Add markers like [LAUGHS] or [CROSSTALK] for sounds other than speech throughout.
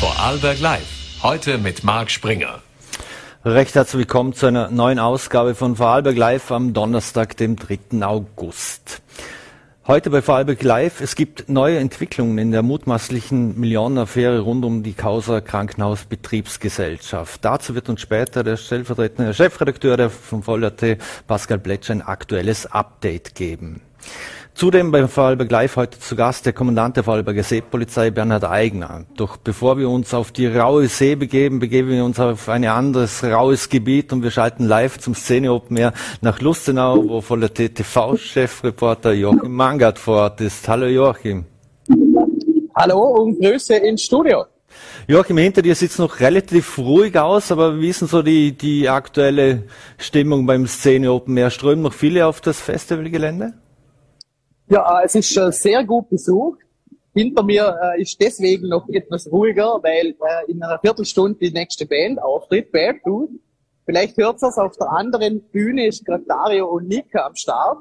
Vorarlberg Live. Heute mit Marc Springer. Recht herzlich willkommen zu einer neuen Ausgabe von Vorarlberg Live am Donnerstag, dem 3. August. Heute bei Vorarlberg Live. Es gibt neue Entwicklungen in der mutmaßlichen Millionenaffäre rund um die Causa Krankenhausbetriebsgesellschaft. Dazu wird uns später der stellvertretende Chefredakteur von Voll.at, Pascal Bletscher, ein aktuelles Update geben. Zudem beim Vorarlberg Live heute zu Gast der Kommandant der Vorarlberger Seepolizei Bernhard Eigner. Doch bevor wir uns auf die raue See begeben, begeben wir uns auf ein anderes raues Gebiet und wir schalten live zum Szene Open Air nach Lustenau, wo voller TV-Chefreporter Joachim Mangard vor Ort ist. Hallo Joachim. Hallo und Grüße ins Studio. Joachim, hinter dir sieht es noch relativ ruhig aus, aber wie ist denn so die, die aktuelle Stimmung beim Szene Open Air? Strömen noch viele auf das Festivalgelände? Ja, äh, es ist schon sehr gut besucht. Hinter mir äh, ist deswegen noch etwas ruhiger, weil äh, in einer Viertelstunde die nächste Band auftritt, Barefoot. Vielleicht hört es auf der anderen Bühne ist gerade Dario und Nika am Start.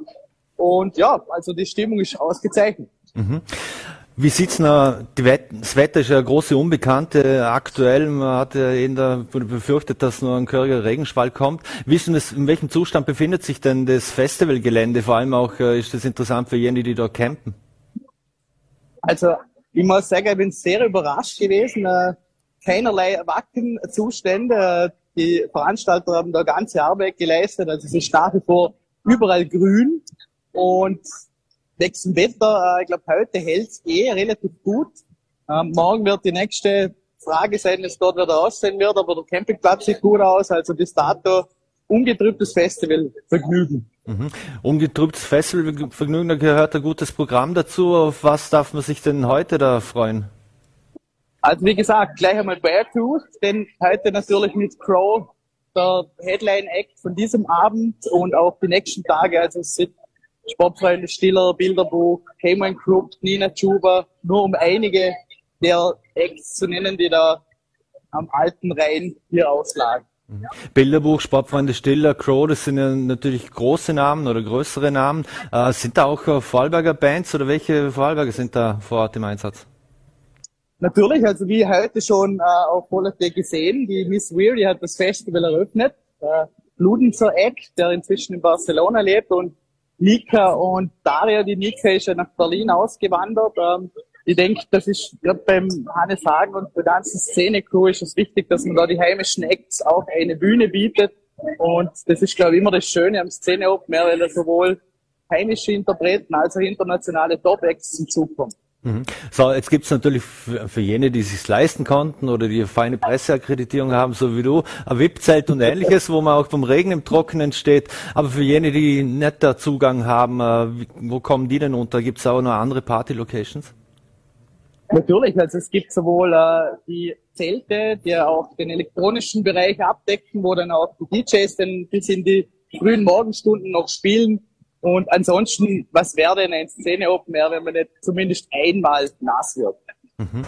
Und ja, also die Stimmung ist ausgezeichnet. Mhm. Wie sieht's denn? Das Wetter ist ja eine große Unbekannte aktuell. Man hat ja der befürchtet, dass nur ein körriger Regenschwall kommt. Wissen es, in welchem Zustand befindet sich denn das Festivalgelände? Vor allem auch äh, ist das interessant für jene, die dort campen. Also ich muss sagen, ich bin sehr überrascht gewesen. Äh, keinerlei Wackenzustände. Die Veranstalter haben da ganze Arbeit geleistet. Also es ist nach wie vor überall grün. Und wechseln Wetter. Äh, ich glaube, heute hält es eh relativ gut. Ähm, morgen wird die nächste Frage sein, es dort wieder aussehen wird, aber der Campingplatz sieht gut aus. Also bis dato ungetrübtes Festival Vergnügen. Mhm. Ungetrübtes Festival Vergnügen, da gehört ein gutes Programm dazu. Auf was darf man sich denn heute da freuen? Also wie gesagt, gleich einmal Beartooth, denn heute natürlich mit Crow der Headline-Act von diesem Abend und auch die nächsten Tage. Also es sind Sportfreunde Stiller, Bilderbuch, Cayman Group, Nina Chuba, nur um einige der Acts zu nennen, die da am alten Rhein hier auslagen. Mhm. Bilderbuch, Sportfreunde Stiller, Crow, das sind ja natürlich große Namen oder größere Namen. Äh, sind da auch äh, Vorarlberger Bands oder welche Vorarlberger sind da vor Ort im Einsatz? Natürlich, also wie heute schon äh, auf Vollerte gesehen, die Miss Weary hat das Festival eröffnet. Äh, Ludenzer Act, der inzwischen in Barcelona lebt und Nika und Daria, die Nika ist ja nach Berlin ausgewandert. Ähm, ich denke, das ist beim Hannes Hagen und der ganzen Szene-Crew ist es wichtig, dass man da die heimischen Acts auch eine Bühne bietet. Und das ist, glaube ich, immer das Schöne am Szene-Open, weil sowohl heimische Interpreten als auch internationale Top-Acts zum Zug kommen. Mhm. So, jetzt gibt's natürlich für, jene, die sich leisten konnten oder die feine Presseakkreditierung haben, so wie du, ein VIP-Zelt und ähnliches, wo man auch vom Regen im Trockenen steht. Aber für jene, die nicht da Zugang haben, äh, wo kommen die denn unter? Gibt's auch noch andere Party-Locations? Natürlich, also es gibt sowohl äh, die Zelte, die auch den elektronischen Bereich abdecken, wo dann auch die DJs dann bis in die frühen Morgenstunden noch spielen und ansonsten, was wäre denn ein Szene Open Air, wenn man nicht zumindest einmal nass wird? Mhm.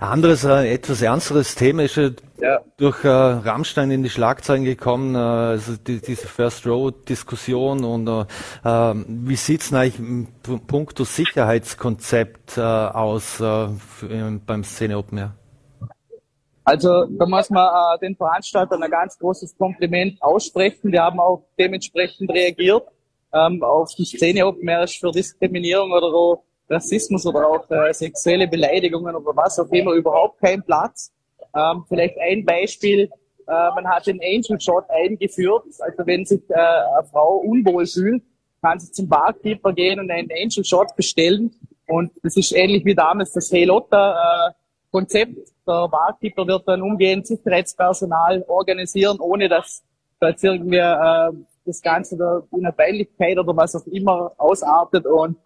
Anderes, äh, etwas ernsteres Thema ist ja. durch äh, Rammstein in die Schlagzeilen gekommen, äh, also die, diese First Row Diskussion und äh, ähm, wie sieht's denn eigentlich im puncto Sicherheitskonzept äh, aus äh, für, beim Szene Open Air? Also da muss man äh, den Veranstaltern ein ganz großes Kompliment aussprechen. Wir haben auch dementsprechend reagiert ähm, auf die Szene Open Air ist für Diskriminierung oder auch Rassismus oder auch äh, sexuelle Beleidigungen oder was auch immer überhaupt kein Platz. Ähm, vielleicht ein Beispiel, äh, man hat den Angel Shot eingeführt, also wenn sich äh, eine Frau unwohl fühlt, kann sie zum Barkeeper gehen und einen Angel Shot bestellen und das ist ähnlich wie damals das Hey Lotta äh, Konzept. Der Barkeeper wird dann umgehend Sicherheitspersonal organisieren, ohne dass da jetzt irgendwie äh, das Ganze da in einer Peinlichkeit oder was auch immer ausartet und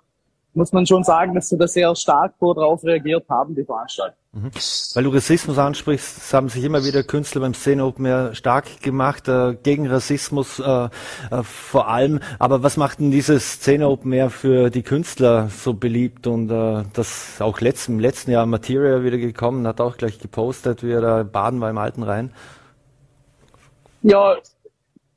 muss man schon sagen, dass sie da sehr stark darauf reagiert haben, die Veranstalter. Mhm. Weil du Rassismus ansprichst, haben sich immer wieder Künstler beim Szene Open Air stark gemacht, äh, gegen Rassismus äh, äh, vor allem. Aber was macht denn dieses Szene Open Air für die Künstler so beliebt? Und äh, das auch letzt, im letzten Jahr Materia wieder gekommen, hat auch gleich gepostet, wie er da baden war im alten Rhein. Ja,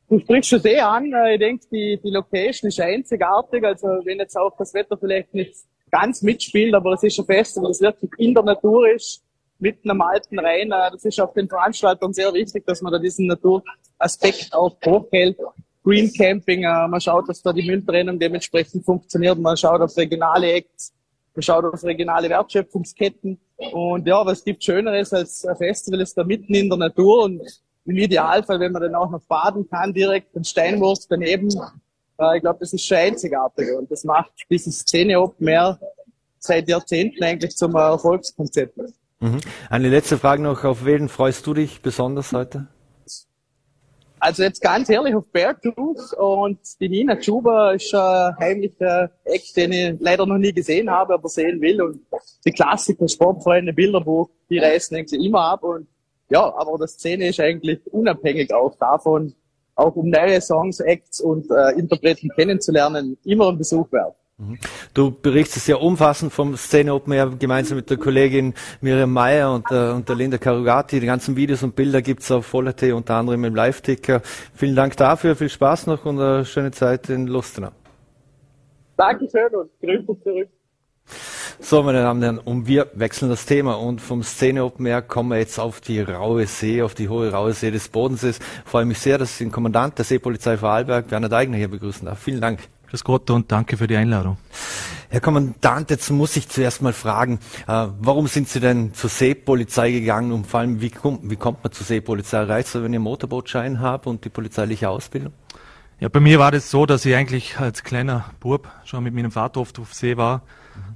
Du sprichst schon sehr an. Äh, ich denke, die, die Location ist einzigartig. Also wenn jetzt auch das Wetter vielleicht nicht ganz mitspielt, aber es ist ein Festival, das wirklich in der Natur ist. mitten am alten Rhein. Äh, das ist auf den Veranstaltern sehr wichtig, dass man da diesen Naturaspekt auch hochhält. Green Camping, äh, man schaut, dass da die Mülltrennung dementsprechend funktioniert, man schaut auf regionale Acts, man schaut auf regionale Wertschöpfungsketten. Und ja, was gibt Schöneres als ein Festival ist da mitten in der Natur und im Idealfall, wenn man dann auch noch baden kann, direkt den Steinwurst daneben. Äh, ich glaube, das ist schon einzigartig und das macht dieses Szene Open Air seit Jahrzehnten eigentlich zum Erfolgskonzept. Mhm. Eine letzte Frage noch. Auf wen freust du dich besonders heute? Also jetzt ganz ehrlich auf Tooth und die Nina Chuba ist ein heimlicher Eck, den ich leider noch nie gesehen habe, aber sehen will. Und die Klassiker, Sportfreunde, Bilderbuch, die reißen eigentlich immer ab. Und ja, aber das Szene ist eigentlich unabhängig auch davon, auch um neue Songs, Acts und äh, Interpreten kennenzulernen, immer ein Besuch wert. Mhm. Du berichtest sehr umfassend vom Szene Open Air gemeinsam mit der Kollegin Miriam Meyer und, äh, und der Linda Karugati. Die ganzen Videos und Bilder gibt's auf Vollerte, unter anderem im Live-Ticker. Vielen Dank dafür, viel Spaß noch und eine schöne Zeit in Lustenau. Dankeschön und Grüße zurück. So, meine Damen und Herren, und wir wechseln das Thema und vom Szene Open Air kommen wir jetzt auf die raue See, auf die hohe raue See des Bodensees. Ich freue mich sehr, dass ich den Kommandant der Seepolizei Vorarlberg, Werner Deigner, hier begrüßen darf. Vielen Dank. Grüß Gott und danke für die Einladung. Herr Kommandant, jetzt muss ich zuerst mal fragen, äh, warum sind Sie denn zur Seepolizei gegangen und vor allem, wie, kommt, wie kommt man zur Seepolizei? Reicht es, wenn ich einen Motorbootschein habe und die polizeiliche Ausbildung? Ja, bei mir war das so, dass ich eigentlich als kleiner Bub schon mit meinem Vater oft auf See war,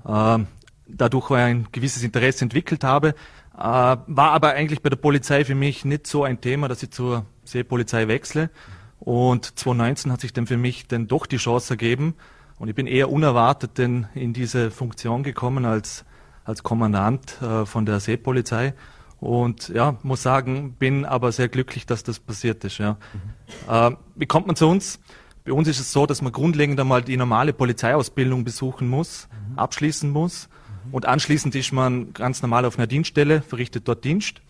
mhm. dadurch ein gewisses Interesse entwickelt habe, äh, war aber eigentlich bei der Polizei für mich nicht so ein Thema, dass ich zur Seepolizei wechsle. Und 2019 hat sich dann für mich dann doch die Chance ergeben. Und ich bin eher unerwartet denn in diese Funktion gekommen als, als Kommandant äh, von der Seepolizei. Und ja, muss sagen, bin aber sehr glücklich, dass das passiert ist. Ja. Mhm. Äh, wie kommt man zu uns? Bei uns ist es so, dass man grundlegend einmal die normale Polizeiausbildung besuchen muss, mhm. abschließen muss. Mhm. Und anschließend ist man ganz normal auf einer Dienststelle, verrichtet dort Dienst.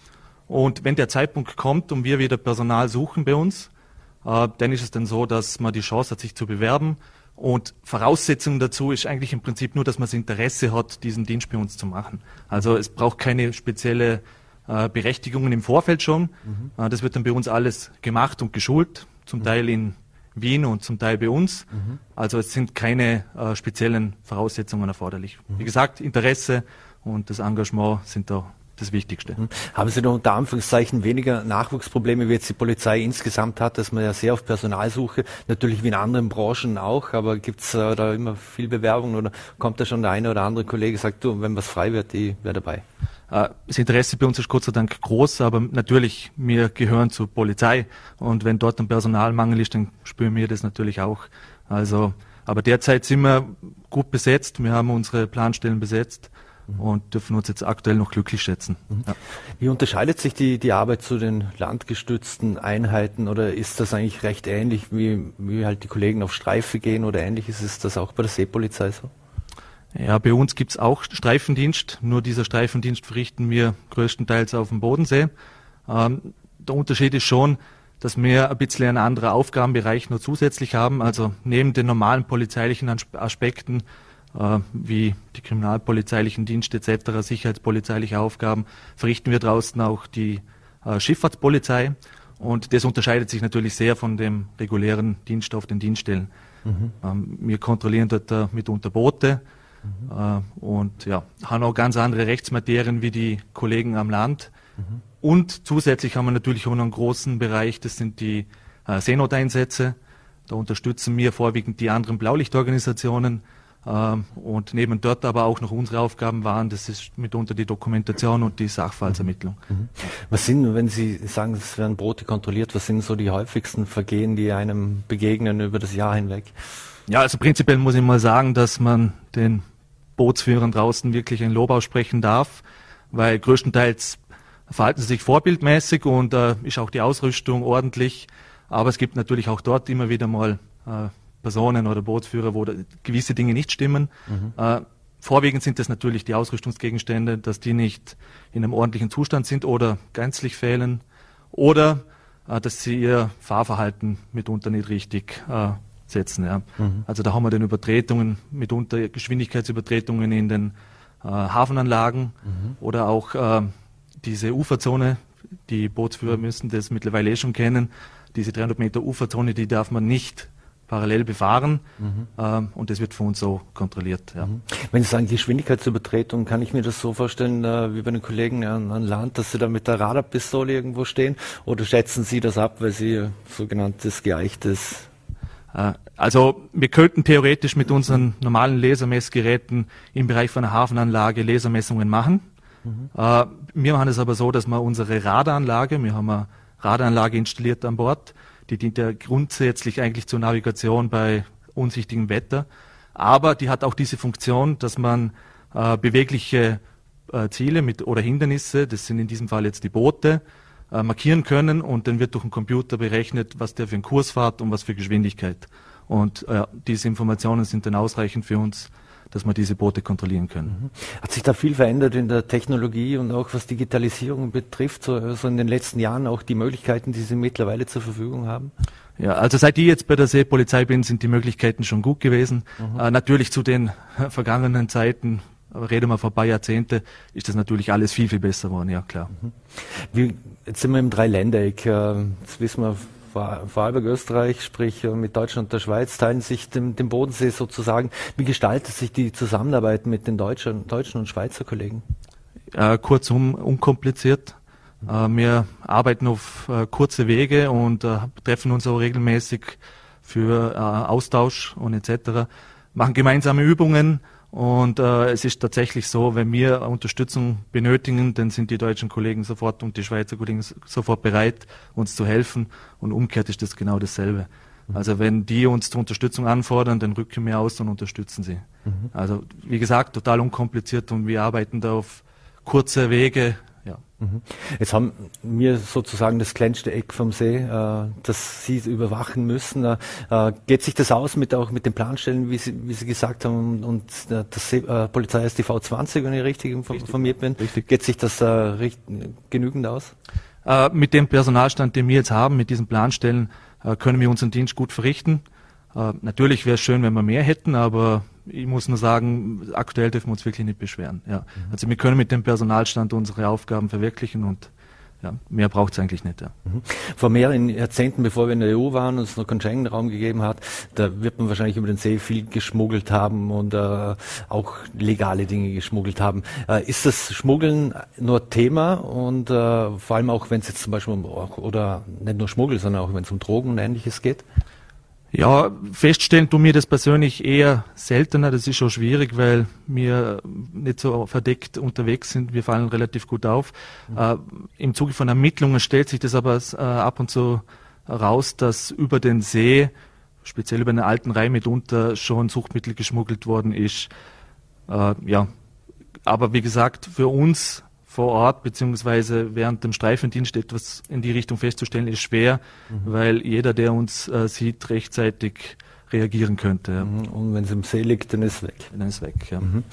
Und wenn der Zeitpunkt kommt und wir wieder Personal suchen bei uns, äh, dann ist es dann so, dass man die Chance hat, sich zu bewerben. Und Voraussetzung dazu ist eigentlich im Prinzip nur, dass man das Interesse hat, diesen Dienst bei uns zu machen. Also es braucht keine spezielle äh, Berechtigungen im Vorfeld schon. Mhm. Äh, das wird dann bei uns alles gemacht und geschult, zum mhm. Teil in Wien und zum Teil bei uns. Mhm. Also es sind keine äh, speziellen Voraussetzungen erforderlich. Wie mhm. gesagt, Interesse und das Engagement sind da das Wichtigste. Mhm. Haben Sie noch unter Anführungszeichen weniger Nachwuchsprobleme, wie jetzt die Polizei insgesamt hat, dass man ja sehr auf Personalsuche, natürlich wie in anderen Branchen auch, aber gibt es äh, da immer viel Bewerbung oder kommt da schon der eine oder andere Kollege, sagt du, wenn was frei wird, ich wäre dabei? Äh, das Interesse bei uns ist Gott sei Dank groß, aber natürlich, wir gehören zur Polizei und wenn dort ein Personalmangel ist, dann spüren wir das natürlich auch. Also, aber derzeit sind wir gut besetzt, wir haben unsere Planstellen besetzt. Und dürfen uns jetzt aktuell noch glücklich schätzen. Mhm. Ja. Wie unterscheidet sich die, die Arbeit zu den landgestützten Einheiten oder ist das eigentlich recht ähnlich, wie, wie halt die Kollegen auf Streife gehen oder ähnlich? Ist es das auch bei der Seepolizei so? Ja, bei uns gibt's auch Streifendienst, nur dieser Streifendienst verrichten wir größtenteils auf dem Bodensee. Ähm, der Unterschied ist schon, dass wir ein bisschen einen anderen Aufgabenbereich nur zusätzlich haben. Also neben den normalen polizeilichen Aspekten wie die kriminalpolizeilichen Dienste etc., sicherheitspolizeiliche Aufgaben, verrichten wir draußen auch die äh, Schifffahrtspolizei. Und das unterscheidet sich natürlich sehr von dem regulären Dienst auf den Dienststellen. Mhm. Ähm, wir kontrollieren dort äh, mitunter Boote mhm. äh, und ja, haben auch ganz andere Rechtsmaterien wie die Kollegen am Land. Mhm. Und zusätzlich haben wir natürlich auch noch einen großen Bereich, das sind die äh, Seenoteinsätze. Da unterstützen wir vorwiegend die anderen Blaulichtorganisationen und neben dort aber auch noch unsere Aufgaben waren, das ist mitunter die Dokumentation und die Sachverhaltsermittlung. Mhm. mhm. Was sind, wenn Sie sagen, es werden Brote kontrolliert, was sind so die häufigsten Vergehen, die einem begegnen über das Jahr hinweg? Ja, also prinzipiell muss ich mal sagen, dass man den Bootsführern draußen wirklich ein Lob aussprechen darf, weil größtenteils verhalten sie sich vorbildmäßig und äh, ist auch die Ausrüstung ordentlich. Aber es gibt natürlich auch dort immer wieder mal äh, Personen oder Bootsführer, wo gewisse Dinge nicht stimmen. Mhm. Äh, vorwiegend sind es natürlich die Ausrüstungsgegenstände, dass die nicht in einem ordentlichen Zustand sind oder gänzlich fehlen oder äh, dass sie ihr Fahrverhalten mitunter nicht richtig äh, setzen. Ja. Mhm. Also da haben wir den Übertretungen, mitunter Geschwindigkeitsübertretungen in den äh, Hafenanlagen mhm. oder auch äh, diese Uferzone, die Bootsführer müssen das mittlerweile eh schon kennen, diese 300 Meter Uferzone, die darf man nicht parallel befahren mhm. ähm, und das wird von uns so kontrolliert. Ja. Mhm. Wenn Sie sagen Geschwindigkeitsübertretung, kann ich mir das so vorstellen, äh, wie bei den Kollegen an, an, Land, dass Sie da mit der Radarpistole irgendwo stehen oder schätzen Sie das ab, weil Sie sogenanntes geeichtes äh, also wir könnten theoretisch mit unseren normalen Lasermessgeräten im Bereich von einer Hafenanlage Lasermessungen machen. Mhm. Äh, wir machen es aber so, dass wir unsere Radaranlage, wir haben eine Radaranlage installiert an Bord, die dient ja grundsätzlich eigentlich zur Navigation bei unsichtigem Wetter. Aber die hat auch diese Funktion, dass man äh, bewegliche äh, Ziele mit oder Hindernisse, das sind in diesem Fall jetzt die Boote, äh, markieren können und dann wird durch den Computer berechnet, was der für einen Kurs fährt und was für Geschwindigkeit. Und äh, diese Informationen sind dann ausreichend für uns, dass wir diese Boote kontrollieren können. Mhm. Hat sich da viel verändert in der Technologie und auch was Digitalisierung betrifft, so, so in den letzten Jahren auch die Möglichkeiten, die Sie mittlerweile zur Verfügung haben? Ja, also seit ich jetzt bei der Seepolizei bin, sind die Möglichkeiten schon gut gewesen. Mhm. Äh, natürlich zu den [LAUGHS] vergangenen Zeiten, reden wir vor ein paar Jahrzehnte, ist das natürlich alles viel, viel besser geworden, ja klar. Mhm. Wie, jetzt sind wir im Dreiländereck, äh, jetzt wissen wir, Vorarlberg, Österreich, sprich äh, mit Deutschland und der Schweiz, teilen sich den, den Bodensee sozusagen. Wie gestaltet sich die Zusammenarbeit mit den deutschen, deutschen und Schweizer Kollegen? Äh, kurzum, unkompliziert. Äh, wir arbeiten auf äh, kurze Wege und äh, treffen uns auch regelmäßig für äh, Austausch und etc. Machen gemeinsame Übungen und äh, es ist tatsächlich so, wenn wir Unterstützung benötigen, dann sind die deutschen Kollegen sofort und die Schweizer Kollegen sofort bereit, uns zu helfen. Und umgekehrt ist das genau dasselbe. Mhm. Also wenn die uns zur Unterstützung anfordern, dann rücken wir aus und unterstützen sie. Mhm. Also wie gesagt, total unkompliziert und wir arbeiten da auf kurze Wege. Jetzt haben wir sozusagen das kleinste Eck vom See, äh, das Sie überwachen müssen. Äh, äh, geht sich das aus mit auch mit den Planstellen, wie Sie, wie Sie gesagt haben, und äh, das See, äh, Polizei ist die V20, wenn ich richtig informiert bin. Richtig. Geht sich das äh, genügend aus? Äh, mit dem Personalstand, den wir jetzt haben, mit diesen Planstellen, können wir unseren Dienst gut verrichten. Natürlich wäre es schön, wenn wir mehr hätten, aber ich muss nur sagen, aktuell dürfen wir uns wirklich nicht beschweren. Ja. Mhm. Also wir können mit dem Personalstand unsere Aufgaben verwirklichen und ja, mehr braucht es eigentlich nicht. Ja. Mhm. Vor mehreren Jahrzehnten, bevor wir in der EU waren und es noch keinen Schengen-Raum gegeben hat, da wird man wahrscheinlich über den See viel geschmuggelt haben und äh, auch legale Dinge geschmuggelt haben. Äh, ist das Schmuggeln nur Thema und äh, vor allem auch, wenn es jetzt zum Beispiel um, oder nicht nur Schmuggel, sondern auch wenn es um Drogen und ähnliches geht? Ja, feststellen tun mir das persönlich eher seltener. Das ist schon schwierig, weil wir nicht so verdeckt unterwegs sind. Wir fallen relativ gut auf. Mhm. Äh, Im Zuge von Ermittlungen stellt sich das aber äh, ab und zu raus, dass über den See, speziell über den alten Rhein mitunter, schon Suchtmittel geschmuggelt worden ist. Äh, ja, aber wie gesagt, für uns vor Ort beziehungsweise während dem Streifendienst etwas in die Richtung festzustellen, ist schwer, mhm. weil jeder, der uns äh, sieht, rechtzeitig reagieren könnte. Mhm. Und wenn es im See liegt, dann ist es weg. Dann ist es weg, ja. Mhm.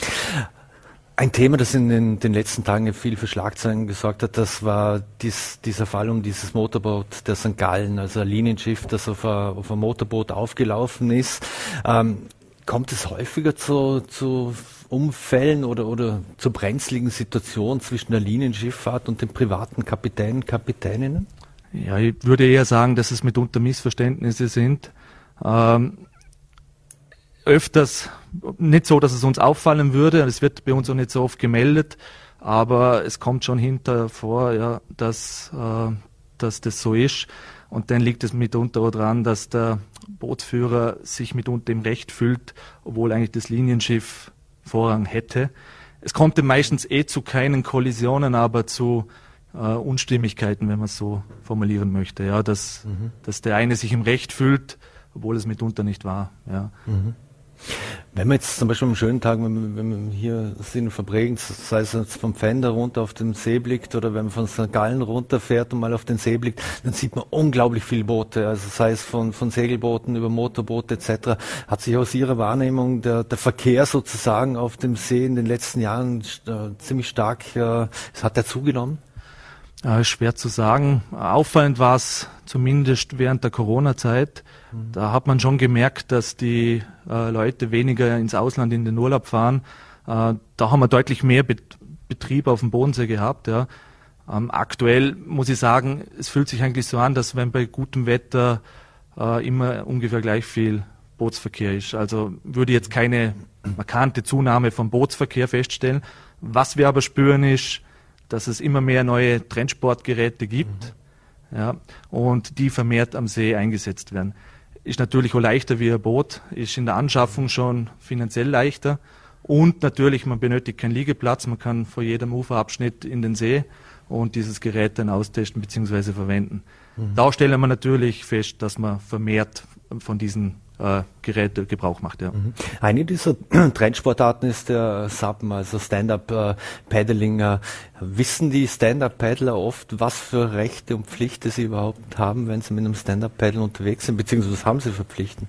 Ein Thema, das in den, den, letzten Tagen viel für Schlagzeilen gesorgt hat, das war dies, dieser Fall um dieses Motorboot der St. Gallen, also ein Linienschiff, das auf ein, auf ein Motorboot aufgelaufen ist. Ähm, kommt es häufiger zu, zu Unfällen oder, oder zur brenzligen Situation zwischen der Linienschifffahrt und den privaten Kapitänen, Kapitäninnen? Ja, ich würde eher sagen, dass es mitunter Missverständnisse sind. Ähm, öfters nicht so, dass es uns auffallen würde. Es wird bei uns auch nicht so oft gemeldet, aber es kommt schon hinter vor, ja, dass, äh, dass das so ist. Und dann liegt es mitunter auch daran, dass der Bootsführer sich mitunter im Recht fühlt, obwohl eigentlich das Linienschiff Vorrang hätte. Es kommt meistens eh zu keinen Kollisionen, aber zu äh, Unstimmigkeiten, wenn man es so formulieren möchte. Ja, dass, mhm. dass der eine sich im Recht fühlt, obwohl es mitunter nicht war. Ja. Mhm. Wenn wir jetzt zum Beispiel am schönen Tag, wenn wir, wenn wir hier sind verbringen, sei es jetzt vom Fender runter auf den See blickt oder wenn man von St. Gallen runterfährt und mal auf den See blickt, dann sieht man unglaublich viele Boote, also sei es von, von Segelbooten über Motorboote etc. Hat sich aus Ihrer Wahrnehmung der, der Verkehr sozusagen auf dem See in den letzten Jahren äh, ziemlich stark, äh, hat der zugenommen? Äh, schwer zu sagen. Auffallend war es zumindest während der Corona-Zeit. Mhm. Da hat man schon gemerkt, dass die äh, Leute weniger ins Ausland in den Urlaub fahren. Äh, da haben wir deutlich mehr Bet Betrieb auf dem Bodensee gehabt. Ja. Ähm, aktuell muss ich sagen, es fühlt sich eigentlich so an, dass wenn bei gutem Wetter äh, immer ungefähr gleich viel Bootsverkehr ist. Also würde jetzt keine markante Zunahme vom Bootsverkehr feststellen. Was wir aber spüren ist, dass es immer mehr neue Trendsportgeräte gibt mhm. ja, und die vermehrt am See eingesetzt werden. Ist natürlich auch leichter wie ein Boot, ist in der Anschaffung schon finanziell leichter und natürlich, man benötigt keinen Liegeplatz, man kann vor jedem Uferabschnitt in den See und dieses Gerät dann austesten bzw. verwenden. Mhm. Da stellen wir natürlich fest, dass man vermehrt von diesen äh, Geräte Gebrauch macht. Ja. Mhm. Eine dieser [CLEARS THROAT] Trendsportarten ist der Suppen, also Stand-up-Paddling. Äh, wissen die Stand-up-Paddler oft, was für Rechte und Pflichten sie überhaupt haben, wenn sie mit einem Stand-up-Paddle unterwegs sind, beziehungsweise was haben sie für Pflichten?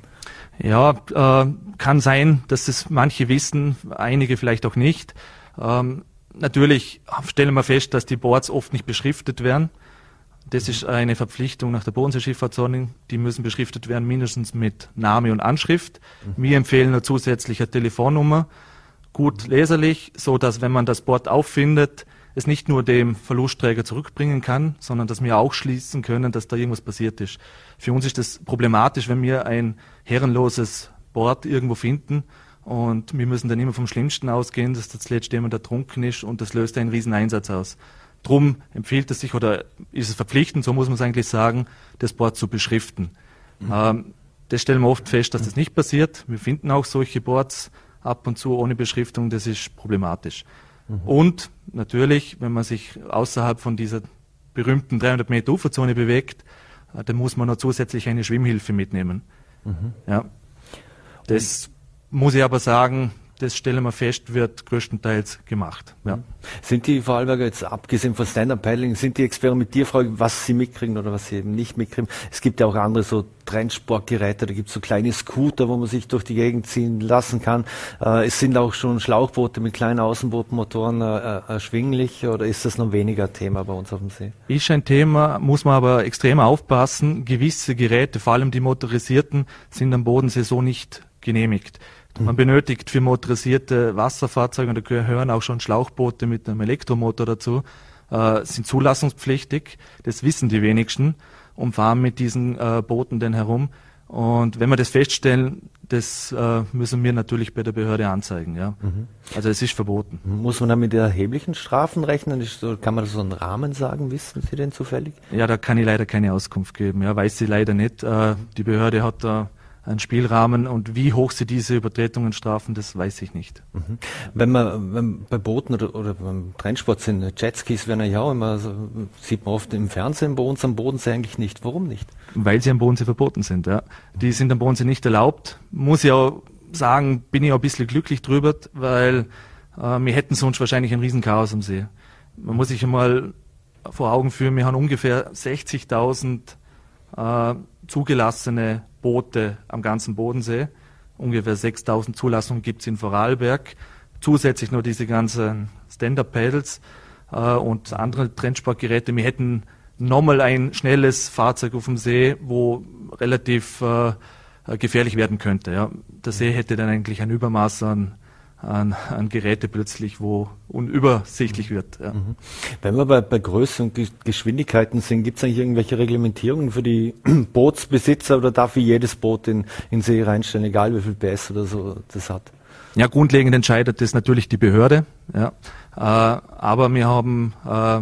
Ja, äh, kann sein, dass es manche wissen, einige vielleicht auch nicht. Ähm, natürlich stellen wir fest, dass die Boards oft nicht beschriftet werden. Das ist eine Verpflichtung nach der Bodensee-Schifffahrtsordnung. Die müssen beschriftet werden, mindestens mit Name und Anschrift. Mhm. Wir empfehlen eine zusätzliche Telefonnummer, gut leserlich, so dass wenn man das Board auffindet, es nicht nur dem Verlustträger zurückbringen kann, sondern dass wir auch schließen können, dass da irgendwas passiert ist. Für uns ist das problematisch, wenn wir ein herrenloses Board irgendwo finden und wir müssen dann immer vom Schlimmsten ausgehen, dass das letzte jemand ertrunken ist und das löst einen riesen Einsatz aus. Drum empfiehlt es sich oder ist es verpflichtend, so muss man es eigentlich sagen, das Board zu beschriften. Mhm. Ähm, das stellen wir oft fest, dass das nicht passiert. Wir finden auch solche Boards ab und zu ohne Beschriftung, das ist problematisch. Mhm. Und natürlich, wenn man sich außerhalb von dieser berühmten 300 Meter Uferzone bewegt, äh, dann muss man noch zusätzlich eine Schwimmhilfe mitnehmen. Mhm. Ja. Das muss ich aber sagen, das stellen wir fest, wird größtenteils gemacht. Ja. Sind die Vorarlberger jetzt, abgesehen von Stand-Up-Paddling, sind die experimentierfrei, was sie mitkriegen oder was sie eben nicht mitkriegen? Es gibt ja auch andere so Trendsportgeräte, da gibt es so kleine Scooter, wo man sich durch die Gegend ziehen lassen kann. Äh, es sind auch schon Schlauchboote mit kleinen Außenbootmotoren äh, äh, erschwinglich oder ist das noch weniger Thema bei uns auf dem See? Ist ein Thema, muss man aber extrem aufpassen. Gewisse Geräte, vor allem die motorisierten, sind am Bodensee so nicht genehmigt. Man benötigt für motorisierte Wasserfahrzeuge, und da gehören auch schon Schlauchboote mit einem Elektromotor dazu, äh, sind zulassungspflichtig. Das wissen die wenigsten und fahren mit diesen äh, Booten denn herum. Und wenn wir das feststellen, das äh, müssen wir natürlich bei der Behörde anzeigen. Ja. Mhm. Also es ist verboten. Muss man da mit erheblichen Strafen rechnen? kann man da so einen Rahmen sagen? Wissen Sie denn zufällig? Ja, da kann ich leider keine Auskunft geben. Ja, weiß sie leider nicht. Äh, die Behörde hat da einen Spielrahmen und wie hoch sie diese Übertretungen strafen, das weiß ich nicht. Mhm. Wenn man wenn bei Booten oder, oder beim Trennsport sind, Jetskis werden ja auch immer, sieht man oft im Fernsehen, bei uns am Bodensee eigentlich nicht. Warum nicht? Weil sie am Bodensee verboten sind, ja. Die sind am Bodensee nicht erlaubt. Muss ich auch sagen, bin ich auch ein bisschen glücklich drüber, weil äh, wir hätten sonst wahrscheinlich ein Riesenchaos am See. Man muss sich einmal vor Augen führen, wir haben ungefähr 60.000 äh, zugelassene Boote am ganzen Bodensee. Ungefähr 6000 Zulassungen gibt es in Vorarlberg. Zusätzlich noch diese ganzen Stand-Up-Pedals äh, und andere Trendsportgeräte. Wir hätten nochmal ein schnelles Fahrzeug auf dem See, wo relativ äh, gefährlich werden könnte. Ja. Der See hätte dann eigentlich ein Übermaß an an, an Geräte plötzlich, wo unübersichtlich wird. Ja. Mhm. Wenn wir bei, bei Größe und Geschwindigkeiten sind, gibt es eigentlich irgendwelche Reglementierungen für die [CLEARS THROAT] Bootsbesitzer oder darf ich jedes Boot in, in See reinstellen, egal wie viel PS oder so das hat? Ja, grundlegend entscheidet das natürlich die Behörde. Ja. Äh, aber wir haben äh,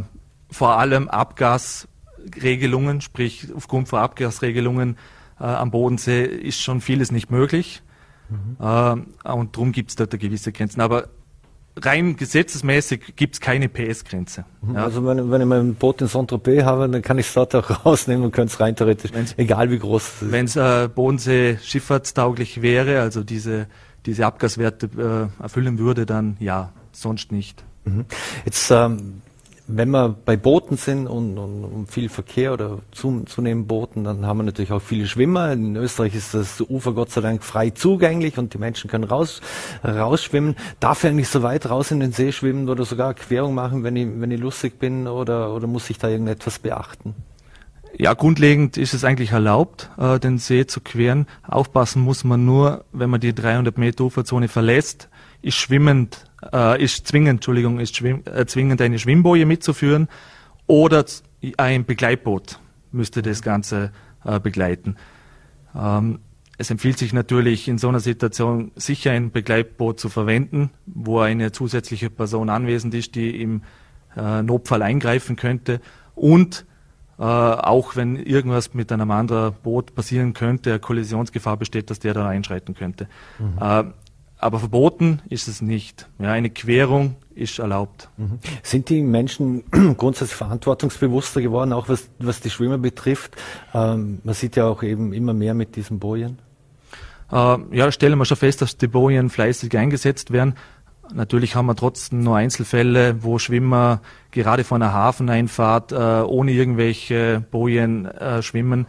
vor allem Abgasregelungen, sprich aufgrund von Abgasregelungen äh, am Bodensee ist schon vieles nicht möglich. Mhm. Und darum gibt es da gewisse Grenzen. Aber rein gesetzesmäßig gibt es keine PS-Grenze. Mhm. Ja. Also wenn, wenn ich mein Boot in Saint-Tropez habe, dann kann ich es dort auch [LAUGHS] rausnehmen und könnte es rein theoretisch, wenn's, egal wie groß es ist. Wenn es äh, Bodensee schifffahrtstauglich wäre, also diese, diese Abgaswerte äh, erfüllen würde, dann ja, sonst nicht. Mhm. Jetzt ähm, wenn wir bei Booten sind und, und, und viel Verkehr oder zu, zunehmend Booten, dann haben wir natürlich auch viele Schwimmer. In Österreich ist das Ufer Gott sei Dank frei zugänglich und die Menschen können raus, rausschwimmen. Darf ich eigentlich so weit raus in den See schwimmen oder sogar Querung machen, wenn ich, wenn ich lustig bin oder, oder muss ich da irgendetwas beachten? Ja, grundlegend ist es eigentlich erlaubt, äh, den See zu queren. Aufpassen muss man nur, wenn man die 300 Meter Uferzone verlässt, ist schwimmend, äh, ist zwingend, Entschuldigung, ist äh, zwingend eine Schwimmboje mitzuführen oder ein Begleitboot müsste das Ganze äh, begleiten. Ähm, es empfiehlt sich natürlich in so einer Situation sicher ein Begleitboot zu verwenden, wo eine zusätzliche Person anwesend ist, die im äh, Notfall eingreifen könnte und äh, auch wenn irgendwas mit einem anderen Boot passieren könnte, Kollisionsgefahr besteht, dass der da einschreiten könnte. Mhm. Aber verboten ist es nicht. Ja, eine Querung ist erlaubt. Mhm. Sind die Menschen [CLEARS THROAT] grundsätzlich verantwortungsbewusster geworden, auch was, was die Schwimmer betrifft? Ähm, man sieht ja auch eben immer mehr mit diesen Bojen. Äh, ja, stellen wir schon fest, dass die Bojen fleißig eingesetzt werden. Natürlich haben wir trotzdem nur Einzelfälle, wo Schwimmer gerade von einer Hafeneinfahrt äh, ohne irgendwelche Bojen äh, schwimmen.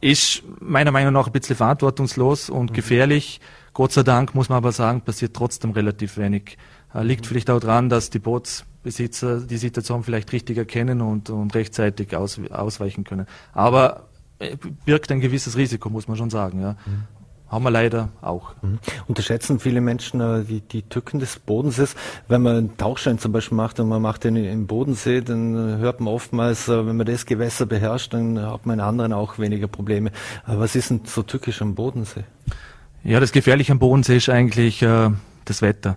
Ist meiner Meinung nach ein bisschen verantwortungslos und mhm. gefährlich. Gott sei Dank muss man aber sagen, passiert trotzdem relativ wenig. Äh, liegt mhm. vielleicht auch daran, dass die Bootsbesitzer die Situation vielleicht richtig erkennen und, und rechtzeitig aus, ausweichen können. Aber äh, birgt ein gewisses Risiko, muss man schon sagen. Ja. Mhm haben wir leider auch. Mhm. Unterschätzen viele Menschen äh, die, die Tücken des Bodensees. Wenn man einen Tauchschein zum Beispiel macht und man macht den im Bodensee, dann äh, hört man oftmals, äh, wenn man das Gewässer beherrscht, dann hat man in anderen auch weniger Probleme. Aber was ist denn so tückisch am Bodensee? Ja, das Gefährliche am Bodensee ist eigentlich äh, das Wetter.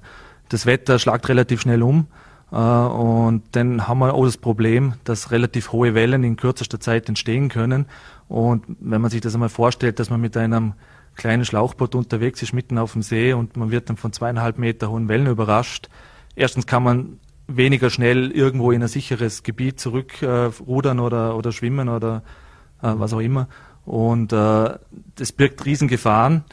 Das Wetter schlagt relativ schnell um. Äh, und dann haben wir auch das Problem, dass relativ hohe Wellen in kürzester Zeit entstehen können. Und wenn man sich das einmal vorstellt, dass man mit einem kleinen Schlauchboot unterwegs ist, mitten auf dem See und man wird dann von zweieinhalb Meter hohen Wellen überrascht. Erstens kann man weniger schnell irgendwo in ein sicheres Gebiet zurückrudern äh, oder, oder schwimmen oder äh, was auch immer. Und äh, das birgt Riesengefahren.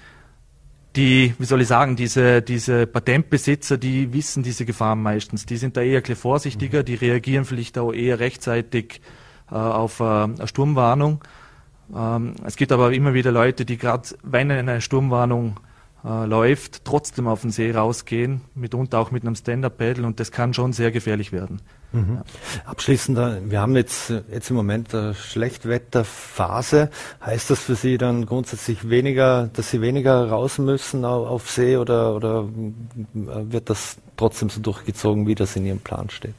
Die, wie soll ich sagen, diese, diese Patentbesitzer, die wissen diese Gefahren meistens. Die sind da eher vorsichtiger, die reagieren vielleicht auch eher rechtzeitig äh, auf äh, eine Sturmwarnung. Ähm, es gibt aber immer wieder Leute, die gerade, wenn eine Sturmwarnung äh, läuft, trotzdem auf den See rausgehen, mitunter auch mit einem Stand-Up-Paddle und das kann schon sehr gefährlich werden. Mhm. Abschließend, wir haben jetzt, jetzt im Moment eine Schlechtwetterphase. Heißt das für Sie dann grundsätzlich weniger, dass Sie weniger raus müssen auf See oder, oder äh, wird das trotzdem so durchgezogen, wie das in Ihrem Plan steht?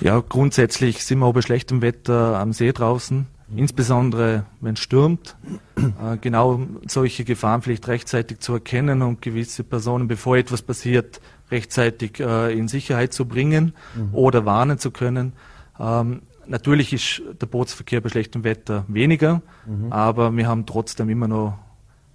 Ja, grundsätzlich sind wir auch bei schlechtem Wetter am See draußen. Insbesondere wenn es stürmt, äh, genau solche Gefahren vielleicht rechtzeitig zu erkennen und gewisse Personen, bevor etwas passiert, rechtzeitig äh, in Sicherheit zu bringen mhm. oder warnen zu können. Ähm, natürlich ist der Bootsverkehr bei schlechtem Wetter weniger, mhm. aber wir haben trotzdem immer noch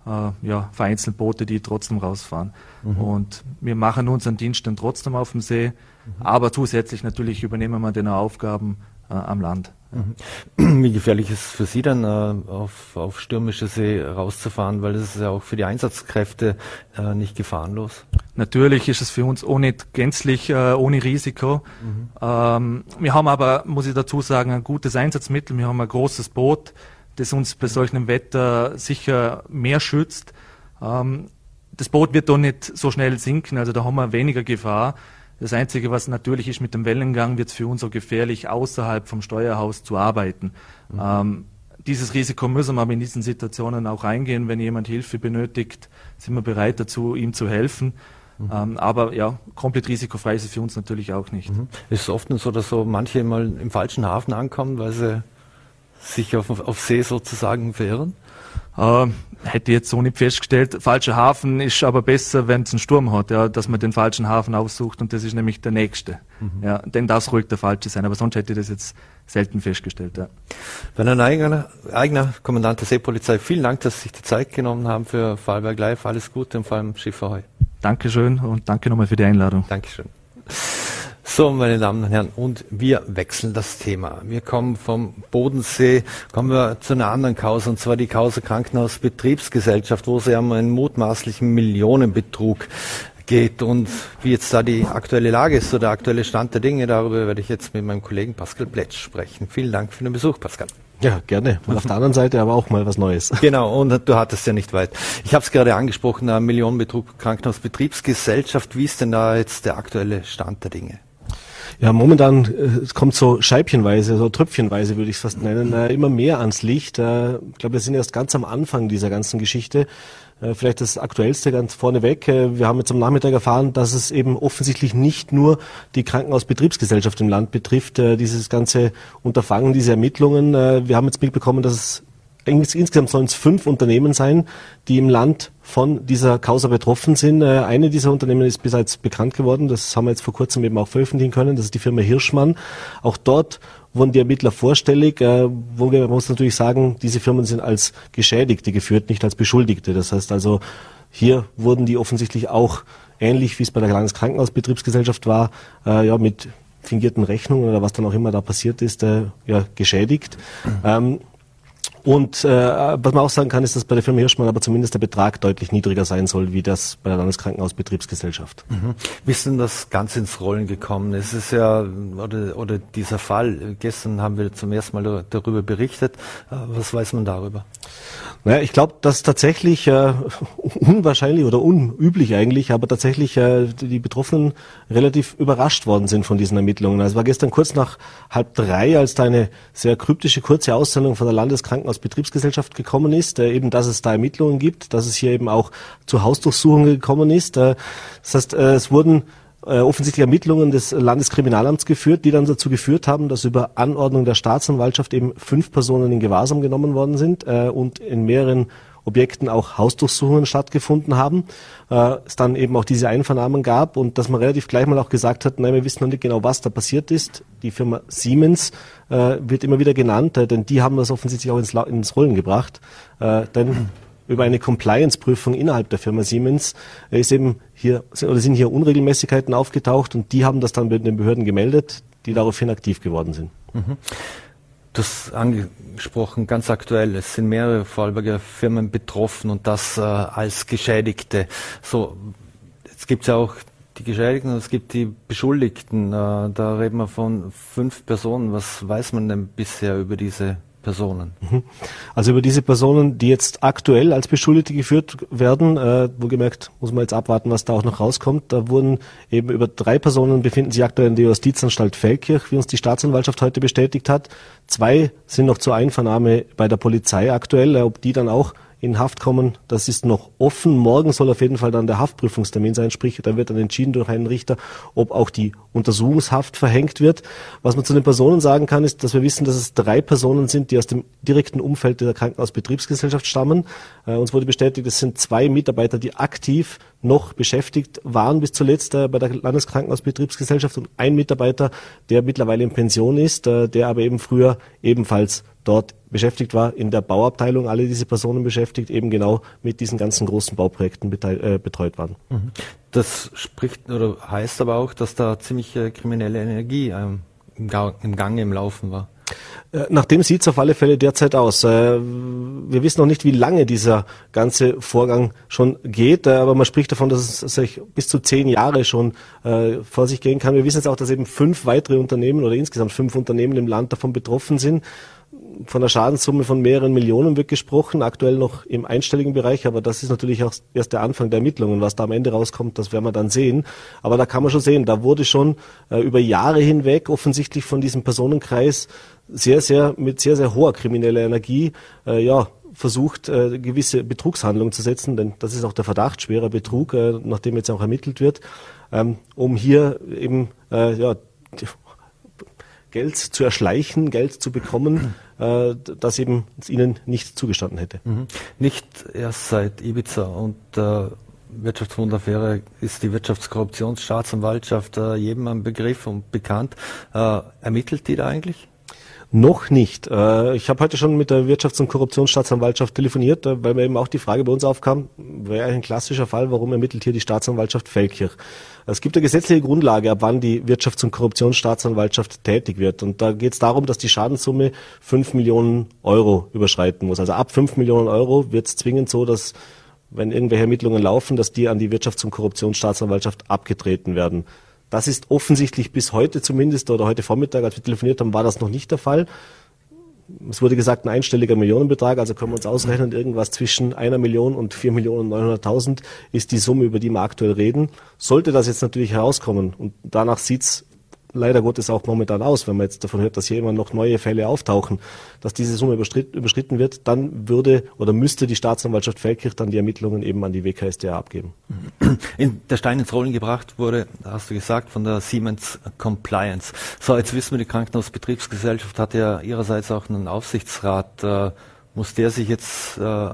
äh, ja, vereinzelt Boote, die trotzdem rausfahren. Mhm. Und wir machen unseren Dienst dann trotzdem auf dem See, mhm. aber zusätzlich natürlich übernehmen wir dann Aufgaben äh, am Land. Mhm. [CLEARS THROAT] Wie gefährlich ist es für Sie dann, äh, auf, auf stürmische See rauszufahren, weil das ist ja auch für die Einsatzkräfte äh, nicht gefahrenlos? Natürlich ist es für uns nicht gänzlich äh, ohne Risiko. Mhm. Ähm, wir haben aber, muss ich dazu sagen, ein gutes Einsatzmittel. Wir haben ein großes Boot, das uns bei solchem Wetter sicher mehr schützt. Ähm, das Boot wird doch nicht so schnell sinken, also da haben wir weniger Gefahr. Das Einzige, was natürlich ist mit dem Wellengang, wird es für uns so gefährlich, außerhalb vom Steuerhaus zu arbeiten. Mhm. Ähm, dieses Risiko müssen wir aber in diesen Situationen auch eingehen. Wenn jemand Hilfe benötigt, sind wir bereit dazu, ihm zu helfen. Mhm. Ähm, aber ja, komplett risikofrei ist es für uns natürlich auch nicht. Mhm. Ist es oft so, dass so manche mal im falschen Hafen ankommen, weil sie sich auf, auf See sozusagen verirren? Äh, hätte jetzt so nicht festgestellt. Falscher Hafen ist aber besser, wenn es einen Sturm hat, ja, dass man den falschen Hafen aussucht und das ist nämlich der nächste. Mhm. Ja, denn das ruhig der falsche sein, aber sonst hätte ich das jetzt selten festgestellt. Ja. Werner eigener, eigener Kommandant der Seepolizei, vielen Dank, dass Sie sich die Zeit genommen haben für Fallberg Live. Alles Gute und vor allem Schiff Ahoi. Dankeschön und danke nochmal für die Einladung. Dankeschön. So, meine Damen und Herren, und wir wechseln das Thema. Wir kommen vom Bodensee, kommen wir zu einer anderen Causa, und zwar die Causa Krankenhausbetriebsgesellschaft, wo es ja um einen mutmaßlichen Millionenbetrug geht und wie jetzt da die aktuelle Lage ist, so der aktuelle Stand der Dinge, darüber werde ich jetzt mit meinem Kollegen Pascal Pletsch sprechen. Vielen Dank für den Besuch, Pascal. Ja, gerne. Mal auf der anderen Seite aber auch mal was Neues. [LAUGHS] Genau, und du hattest ja nicht weit. Ich habe es gerade angesprochen, Millionenbetrug Krankenhausbetriebsgesellschaft. Wie ist denn da jetzt der aktuelle Stand der Dinge? Ja, momentan äh, es kommt so scheibchenweise, so tröpfchenweise würde ich es fast nennen, äh, immer mehr ans Licht. Äh, ich glaube, wir sind erst ganz am Anfang dieser ganzen Geschichte. Äh, vielleicht das Aktuellste ganz vorneweg. Äh, wir haben jetzt am Nachmittag erfahren, dass es eben offensichtlich nicht nur die Krankenhausbetriebsgesellschaft im Land betrifft, äh, dieses ganze Unterfangen, diese Ermittlungen. Wir haben jetzt mitbekommen, dass es insgesamt sollen es fünf Unternehmen sein, die im Land von dieser Causa betroffen sind. Äh, eine dieser Unternehmen ist bereits bekannt geworden. Das haben wir jetzt vor kurzem eben auch veröffentlichen können. Das ist die Firma Hirschmann. Auch dort wurden die Ermittler vorstellig. Äh, wo wir, man muss natürlich sagen, diese Firmen sind als Geschädigte geführt, nicht als Beschuldigte. Das heißt also, hier wurden die offensichtlich auch ähnlich wie es bei der Landeskrankenhausbetriebsgesellschaft war, äh, ja, mit fingierten Rechnungen oder was dann auch immer da passiert ist, ja, geschädigt. Ähm, und äh, was man auch sagen kann, ist, dass bei der Firma Hirschmann aber zumindest der Betrag deutlich niedriger sein soll, wie das bei der Landeskrankenhausbetriebsgesellschaft. Mhm. Wie ist denn das ganz ins Rollen gekommen? Es ist ja, oder, oder dieser Fall, gestern haben wir zum ersten Mal darüber berichtet. Äh, was weiß man darüber? Naja, ich glaube, dass tatsächlich äh, unwahrscheinlich oder unüblich eigentlich, aber tatsächlich äh, die Betroffenen relativ überrascht worden sind von diesen Ermittlungen. Also war gestern kurz nach halb drei, als da eine sehr kryptische kurze Aussendung von der Landeskrankenhausbetriebsgesellschaft gekommen ist, äh, eben, dass es da Ermittlungen gibt, dass es hier eben auch zu Hausdurchsuchungen gekommen ist. Äh, das heißt, äh, es wurden äh, offensichtlich Ermittlungen des Landeskriminalamts geführt, die dann dazu geführt haben, dass über Anordnung der Staatsanwaltschaft eben fünf Personen in Gewahrsam genommen worden sind äh, und in mehreren Objekten auch Hausdurchsuchungen stattgefunden haben. Äh, es dann eben auch diese Einvernahmen gab und dass man relativ gleich mal auch gesagt hat, nein, wir wissen noch nicht genau, was da passiert ist. Die Firma Siemens äh, wird immer wieder genannt, äh, denn die haben das offensichtlich auch ins, ins Rollen gebracht. Äh, denn über eine Compliance-Prüfung innerhalb der Firma Siemens ist eben hier oder sind hier Unregelmäßigkeiten aufgetaucht und die haben das dann den Behörden gemeldet, die daraufhin aktiv geworden sind. Mhm. Das angesprochen, ganz aktuell. Es sind mehrere Vorarlberger Firmen betroffen und das äh, als Geschädigte. So, jetzt gibt es ja auch die Geschädigten und es gibt die Beschuldigten. Äh, da reden wir von fünf Personen. Was weiß man denn bisher über diese Personen. Mhm. Also über diese Personen, die jetzt aktuell als Beschuldigte geführt werden, äh, wohlgemerkt muss man jetzt abwarten, was da auch noch rauskommt. Da wurden eben über drei Personen befinden sich aktuell in der Justizanstalt Feldkirch, wie uns die Staatsanwaltschaft heute bestätigt hat. Zwei sind noch zur Einvernahme bei der Polizei aktuell. Äh, ob die dann auch in Haft kommen. Das ist noch offen. Morgen soll auf jeden Fall dann der Haftprüfungstermin sein, sprich, da wird dann entschieden durch einen Richter, ob auch die Untersuchungshaft verhängt wird. Was man zu den Personen sagen kann, ist, dass wir wissen, dass es drei Personen sind, die aus dem direkten Umfeld der Krankenhausbetriebsgesellschaft stammen. Äh, uns wurde bestätigt, es sind zwei Mitarbeiter, die aktiv noch beschäftigt waren bis zuletzt äh, bei der Landeskrankenhausbetriebsgesellschaft und ein Mitarbeiter, der mittlerweile in Pension ist, äh, der aber eben früher ebenfalls dort beschäftigt war, in der Bauabteilung alle diese Personen beschäftigt, eben genau mit diesen ganzen großen Bauprojekten äh, betreut waren. Mhm. Das spricht oder heißt aber auch, dass da ziemlich kriminelle Energie ähm, im, Ga im Gange im Laufen war. Äh, nach dem sieht es auf alle Fälle derzeit aus. Äh, wir wissen noch nicht, wie lange dieser ganze Vorgang schon geht, aber man spricht davon, dass es sich bis zu zehn Jahre schon vor sich gehen kann. Wir wissen jetzt auch, dass eben fünf weitere Unternehmen oder insgesamt fünf Unternehmen im Land davon betroffen sind von einer Schadenssumme von mehreren Millionen wird gesprochen, aktuell noch im einstelligen Bereich, aber das ist natürlich auch erst der Anfang der Ermittlungen. Was da am Ende rauskommt, das werden wir dann sehen. Aber da kann man schon sehen, da wurde schon äh, über Jahre hinweg offensichtlich von diesem Personenkreis sehr, sehr, mit sehr, sehr hoher krimineller Energie, äh, ja, versucht, äh, gewisse Betrugshandlungen zu setzen, denn das ist auch der Verdacht, schwerer Betrug, äh, nachdem jetzt auch ermittelt wird, ähm, um hier eben, äh, ja, Geld zu erschleichen, Geld zu bekommen, äh, das eben ihnen nicht zugestanden hätte. Mhm. Nicht erst seit Ibiza und äh, Wirtschaftswunderaffäre ist die Wirtschaftskorruptionsstaatsanwaltschaft äh, jedem ein Begriff und bekannt. Äh, ermittelt die da eigentlich? Noch nicht. Äh, ich habe heute schon mit der Wirtschafts- und Korruptionsstaatsanwaltschaft telefoniert, äh, weil mir eben auch die Frage bei uns aufkam, wäre ein klassischer Fall, warum ermittelt hier die Staatsanwaltschaft Feldkirch? Es gibt eine gesetzliche Grundlage, ab wann die Wirtschafts- und Korruptionsstaatsanwaltschaft tätig wird. Und da geht es darum, dass die Schadenssumme fünf Millionen Euro überschreiten muss. Also ab fünf Millionen Euro wird es zwingend so, dass wenn irgendwelche Ermittlungen laufen, dass die an die Wirtschafts- und Korruptionsstaatsanwaltschaft abgetreten werden. Das ist offensichtlich bis heute zumindest oder heute Vormittag, als wir telefoniert haben, war das noch nicht der Fall. Es wurde gesagt, ein einstelliger Millionenbetrag, also können wir uns ausrechnen, irgendwas zwischen einer Million und vier Millionen neunhunderttausend ist die Summe, über die wir aktuell reden. Sollte das jetzt natürlich herauskommen und danach sieht's leider Gottes auch momentan aus, wenn man jetzt davon hört, dass hier immer noch neue Fälle auftauchen, dass diese Summe überschritten wird, dann würde oder müsste die Staatsanwaltschaft Feldkirch dann die Ermittlungen eben an die WKSDA abgeben. In der Stein ins Rollen gebracht wurde, hast du gesagt, von der Siemens Compliance. So, jetzt wissen wir, die Krankenhausbetriebsgesellschaft hat ja ihrerseits auch einen Aufsichtsrat. Äh, muss der sich jetzt äh,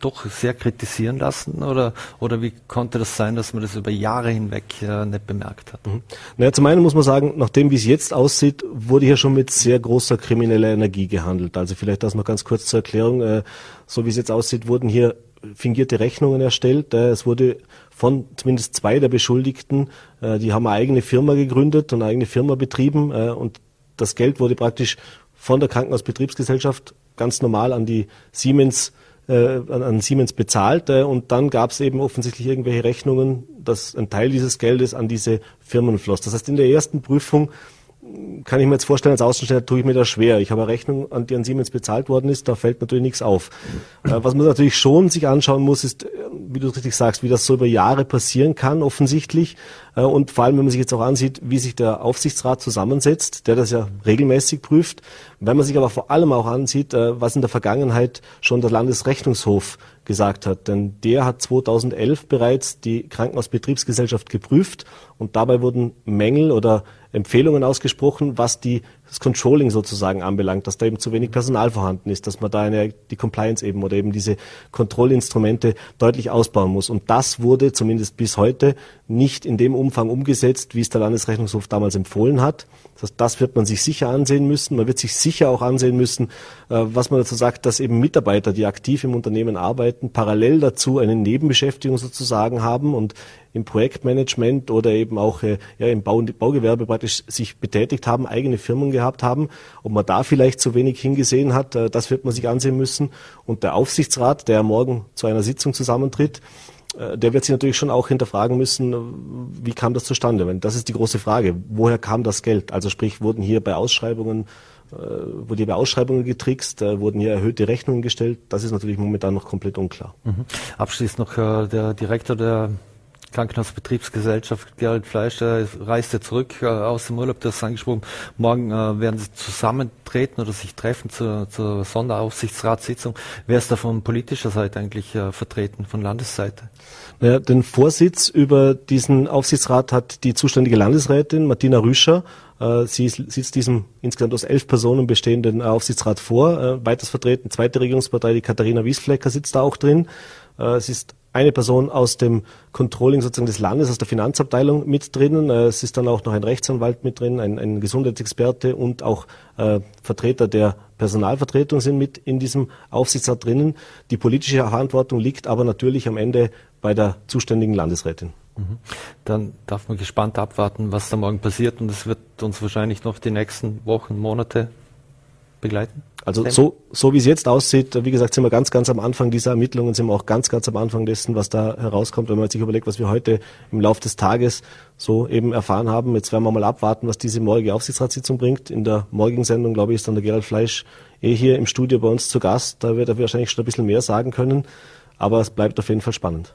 doch sehr kritisieren lassen oder, oder wie konnte das sein, dass man das über Jahre hinweg äh, nicht bemerkt hat? Mhm. Naja, zum einen muss man sagen, nachdem wie es jetzt aussieht, wurde hier schon mit sehr großer krimineller Energie gehandelt. Also vielleicht das noch ganz kurz zur Erklärung. Äh, so wie es jetzt aussieht, wurden hier fingierte Rechnungen erstellt. Äh, es wurde von zumindest zwei der Beschuldigten, äh, die haben eine eigene Firma gegründet und eine eigene Firma betrieben äh, und das Geld wurde praktisch von der Krankenhausbetriebsgesellschaft ganz normal an die Siemens äh, an, an Siemens bezahlt äh, und dann gab es eben offensichtlich irgendwelche Rechnungen, dass ein Teil dieses Geldes an diese Firmen floss. Das heißt, in der ersten Prüfung kann ich mir jetzt vorstellen, als Außenstehender tue ich mir das schwer. Ich habe eine Rechnung, an die an Siemens bezahlt worden ist, da fällt natürlich nichts auf. Äh, was man natürlich schon sich anschauen muss, ist, äh, wie du richtig sagst, wie das so über Jahre passieren kann, offensichtlich. Äh, und vor allem, wenn man sich jetzt auch ansieht, wie sich der Aufsichtsrat zusammensetzt, der das ja regelmäßig prüft. Wenn man sich aber vor allem auch ansieht, was in der Vergangenheit schon der Landesrechnungshof gesagt hat. Denn der hat 2011 bereits die Krankenhausbetriebsgesellschaft geprüft und dabei wurden Mängel oder Empfehlungen ausgesprochen, was die, das Controlling sozusagen anbelangt, dass da eben zu wenig Personal vorhanden ist, dass man da eine, die Compliance eben oder eben diese Kontrollinstrumente deutlich ausbauen muss. Und das wurde zumindest bis heute nicht in dem Umfang umgesetzt, wie es der Landesrechnungshof damals empfohlen hat. Das, heißt, das wird man sich sicher ansehen müssen. Man wird sich sicher auch ansehen müssen, äh, was man dazu sagt, dass eben Mitarbeiter, die aktiv im Unternehmen arbeiten, parallel dazu eine Nebenbeschäftigung sozusagen haben und im Projektmanagement oder eben auch äh, ja, im Bau, Baugewerbe praktisch sich betätigt haben, eigene Firmen gehabt haben. Ob man da vielleicht zu wenig hingesehen hat, äh, das wird man sich ansehen müssen. Und der Aufsichtsrat, der morgen zu einer Sitzung zusammentritt, äh, der wird sich natürlich schon auch hinterfragen müssen, äh, wie kam das zustande? Das ist die große Frage. Woher kam das Geld? Also sprich, wurden hier bei Ausschreibungen wurde hier bei Ausschreibungen getrickst, wurden hier erhöhte Rechnungen gestellt. Das ist natürlich momentan noch komplett unklar. Mhm. Abschließend noch der Direktor der Krankenhausbetriebsgesellschaft Gerald Fleisch, der reist ja zurück äh, aus dem Urlaub, du hast angesprochen, morgen äh, werden sie zusammentreten oder sich treffen zur, zur Sonderaufsichtsratssitzung. Wer ist da von politischer Seite eigentlich äh, vertreten, von Landesseite? Naja, den Vorsitz über diesen Aufsichtsrat hat die zuständige Landesrätin Martina Rüscher. Äh, sie sitzt diesem insgesamt aus elf Personen bestehenden Aufsichtsrat vor. Äh, weiters vertreten, zweite Regierungspartei, die Katharina Wiesflecker sitzt da auch drin. Äh, es ist eine Person aus dem Controlling sozusagen des Landes, aus der Finanzabteilung mit drinnen. Äh, es ist dann auch noch ein Rechtsanwalt mit drin, ein, ein Gesundheitsexperte und auch äh, Vertreter der Personalvertretung sind mit in diesem Aufsichtsrat drinnen. Die politische Verantwortung liegt aber natürlich am Ende bei der zuständigen Landesrätin. Mhm. Dann darf man gespannt abwarten, was da morgen passiert und es wird uns wahrscheinlich noch die nächsten Wochen, Monate begleiten? Also so, so wie es jetzt aussieht, wie gesagt, sind wir ganz, ganz am Anfang dieser Ermittlungen, sind wir auch ganz, ganz am Anfang dessen, was da herauskommt, wenn man sich überlegt, was wir heute im Laufe des Tages so eben erfahren haben. Jetzt werden wir mal abwarten, was diese morgige Aufsichtsratssitzung bringt. In der morgigen Sendung, glaube ich, ist dann der Gerald Fleisch eh hier im Studio bei uns zu Gast. Da wird er wahrscheinlich schon ein bisschen mehr sagen können. Aber es bleibt auf jeden Fall spannend.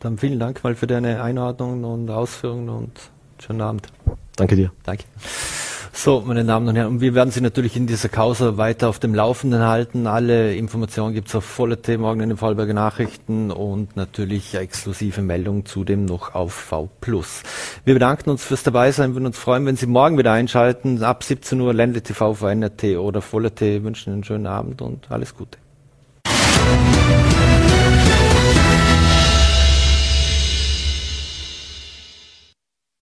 Dann vielen Dank mal für deine Einordnungen und Ausführungen und schönen Abend. Danke dir. Danke. So, meine Damen und Herren, wir werden Sie natürlich in dieser Causa weiter auf dem Laufenden halten. Alle Informationen gibt es auf Vollerte morgen in den Vollberger Nachrichten und natürlich exklusive Meldungen zudem noch auf V+. Wir bedanken uns fürs Dabeisein, würden uns freuen, wenn Sie morgen wieder einschalten. Ab 17 Uhr Ländle TV auf NRT oder Vollerte. Wünschen einen schönen Abend und alles Gute.